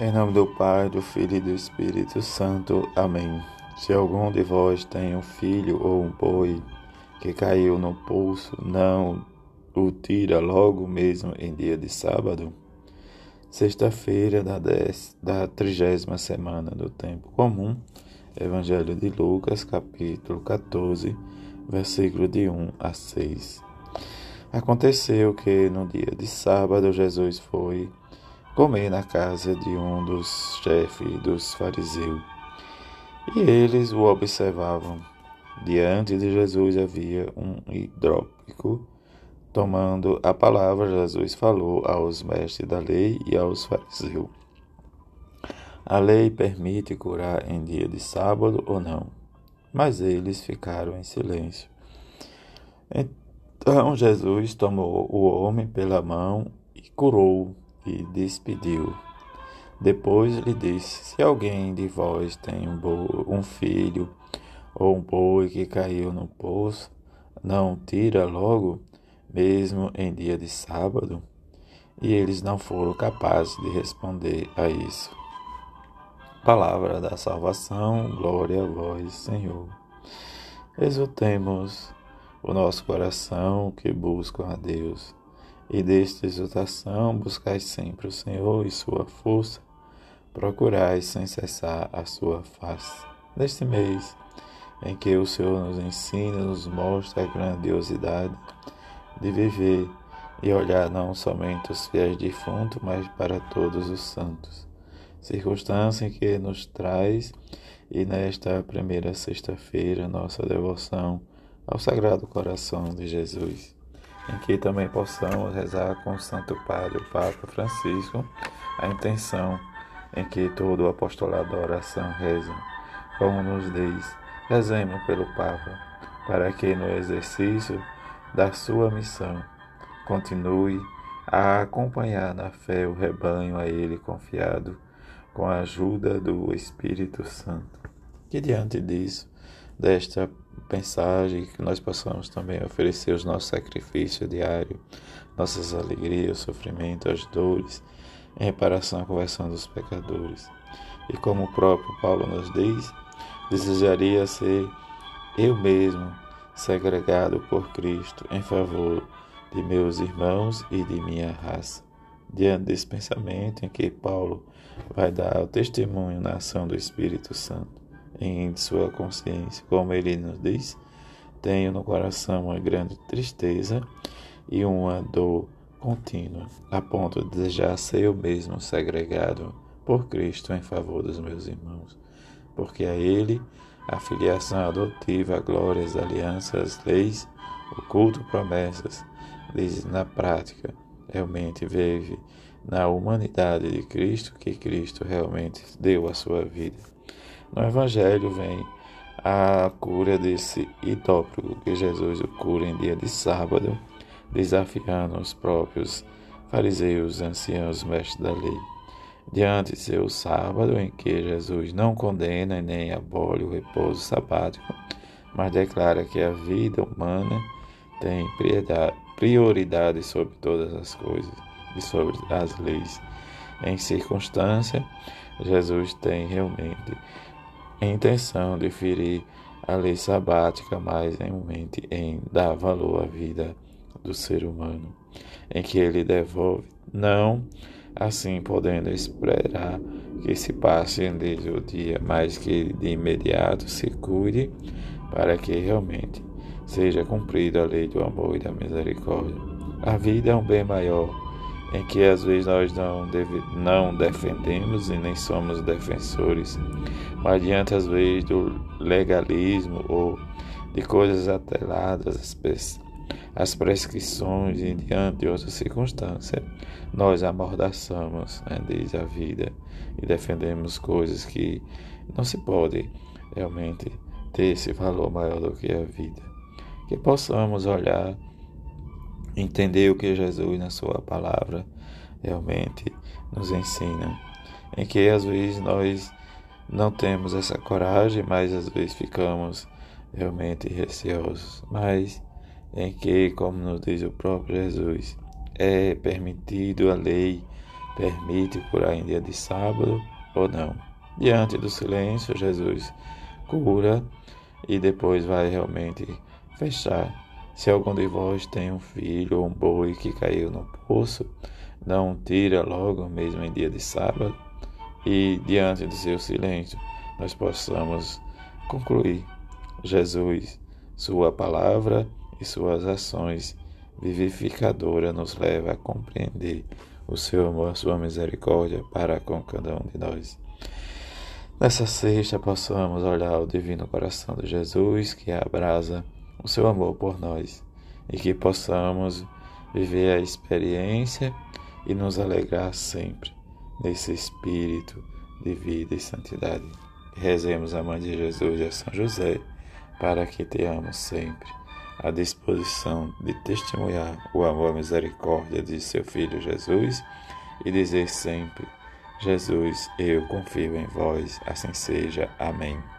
Em nome do Pai, do Filho e do Espírito Santo. Amém. Se algum de vós tem um filho ou um boi que caiu no poço, não o tira logo mesmo em dia de sábado? Sexta-feira da, da trigésima semana do tempo comum, Evangelho de Lucas, capítulo 14, versículo de 1 a 6. Aconteceu que no dia de sábado Jesus foi comer na casa de um dos chefes dos fariseus. E eles o observavam. Diante de Jesus havia um hidrópico. Tomando a palavra, Jesus falou aos mestres da lei e aos fariseus. A lei permite curar em dia de sábado ou não? Mas eles ficaram em silêncio. Então Jesus tomou o homem pela mão e curou-o e despediu. Depois lhe disse: Se alguém de vós tem um, um filho ou um boi que caiu no poço, não tira logo, mesmo em dia de sábado? E eles não foram capazes de responder a isso. Palavra da salvação, glória a vós, Senhor. Exultemos o nosso coração que busca a Deus e desta exultação buscais sempre o Senhor e sua força, procurais sem cessar a sua face. Neste mês em que o Senhor nos ensina, nos mostra a grandiosidade de viver e olhar não somente os fiéis defuntos, mas para todos os santos. Circunstância que nos traz, e nesta primeira sexta-feira, nossa devoção ao Sagrado Coração de Jesus em que também possamos rezar com o Santo Padre, o Papa Francisco, a intenção em que todo o apostolado da oração reza, como nos diz, rezemos pelo Papa, para que no exercício da sua missão continue a acompanhar na fé o rebanho a ele confiado, com a ajuda do Espírito Santo. Que diante disso, desta mensagem, que nós possamos também oferecer os nossos sacrifícios diários, nossas alegrias, sofrimento, as dores, em reparação à conversão dos pecadores. E como o próprio Paulo nos diz, desejaria ser eu mesmo segregado por Cristo em favor de meus irmãos e de minha raça. Diante desse pensamento em que Paulo vai dar o testemunho na ação do Espírito Santo em sua consciência, como ele nos diz, tenho no coração uma grande tristeza e uma dor contínua, a ponto de desejar ser eu mesmo segregado por Cristo em favor dos meus irmãos, porque a Ele a filiação adotiva, a glória, as alianças, as leis, o culto, promessas, diz na prática, realmente vive na humanidade de Cristo que Cristo realmente deu a sua vida. No Evangelho vem a cura desse itópico que Jesus o cura em dia de sábado, desafiando os próprios fariseus, anciãos, mestres da lei. Diante de seu sábado, em que Jesus não condena nem abole o repouso sabático, mas declara que a vida humana tem prioridade sobre todas as coisas e sobre as leis. Em circunstância, Jesus tem realmente intenção de ferir a lei sabática, mas em mente em dar valor à vida do ser humano, em que ele devolve, não assim podendo esperar que se passe desde o dia, mas que de imediato se cuide para que realmente seja cumprida a lei do amor e da misericórdia. A vida é um bem maior em que às vezes nós não, deve, não defendemos e nem somos defensores, mas diante às vezes do legalismo ou de coisas atreladas às, prescrições e diante de outras circunstâncias, nós amordaçamos, né, a vida, e defendemos coisas que não se pode realmente ter esse valor maior do que a vida. Que possamos olhar entender o que Jesus na sua palavra realmente nos ensina, em que às vezes nós não temos essa coragem, mas às vezes ficamos realmente receosos, mas em que, como nos diz o próprio Jesus, é permitido a lei permite curar em dia de sábado ou não. Diante do silêncio, Jesus cura e depois vai realmente fechar. Se algum de vós tem um filho ou um boi que caiu no poço, não tira logo mesmo em dia de sábado e diante do seu silêncio nós possamos concluir. Jesus, sua palavra e suas ações vivificadora nos leva a compreender o seu amor, sua misericórdia para com cada um de nós. Nessa sexta, possamos olhar o divino coração de Jesus que abrasa o seu amor por nós e que possamos viver a experiência e nos alegrar sempre nesse espírito de vida e santidade. Rezemos a Mãe de Jesus e a São José para que tenhamos sempre a disposição de testemunhar o amor e misericórdia de seu Filho Jesus e dizer sempre: Jesus, eu confio em vós, assim seja. Amém.